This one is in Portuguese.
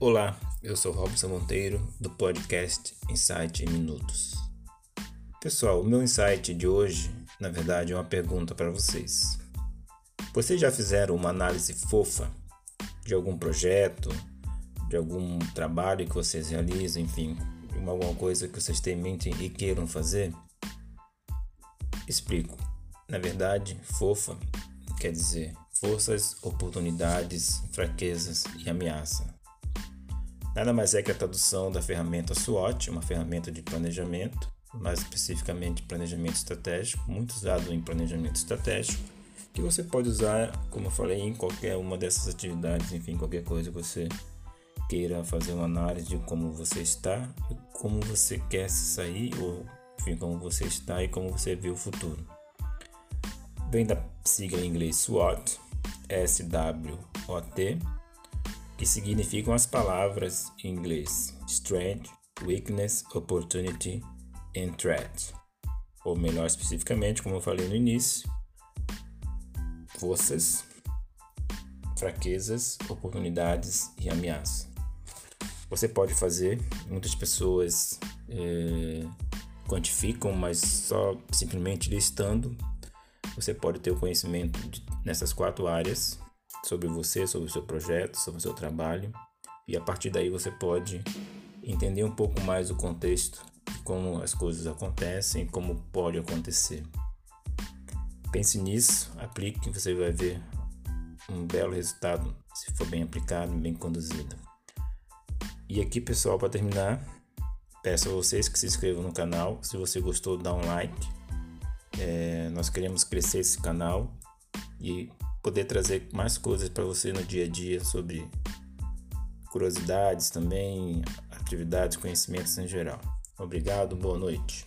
Olá, eu sou Robson Monteiro do podcast Insight em Minutos. Pessoal, o meu insight de hoje, na verdade, é uma pergunta para vocês. Vocês já fizeram uma análise fofa de algum projeto, de algum trabalho que vocês realizam, enfim, de alguma coisa que vocês têm em mente e queiram fazer? Explico. Na verdade, fofa quer dizer forças, oportunidades, fraquezas e ameaça. Nada mais é que a tradução da ferramenta SWOT, uma ferramenta de planejamento, mais especificamente planejamento estratégico, muito usado em planejamento estratégico, que você pode usar, como eu falei, em qualquer uma dessas atividades, enfim, qualquer coisa que você queira fazer uma análise de como você está, como você quer se sair, ou enfim, como você está e como você vê o futuro. Vem da sigla em inglês SWOT, S-W-O-T, que significam as palavras em inglês Strength, Weakness, Opportunity and Threat. Ou melhor especificamente, como eu falei no início, forças, fraquezas, oportunidades e ameaças. Você pode fazer, muitas pessoas é, quantificam, mas só simplesmente listando, você pode ter o conhecimento de, nessas quatro áreas sobre você, sobre o seu projeto, sobre o seu trabalho. E a partir daí você pode entender um pouco mais o contexto, como as coisas acontecem, como pode acontecer. Pense nisso, aplique, você vai ver um belo resultado se for bem aplicado, bem conduzido. E aqui, pessoal, para terminar, peço a vocês que se inscrevam no canal. Se você gostou, dá um like. É, nós queremos crescer esse canal e poder trazer mais coisas para você no dia a dia sobre curiosidades também, atividades, conhecimentos em geral. Obrigado, boa noite.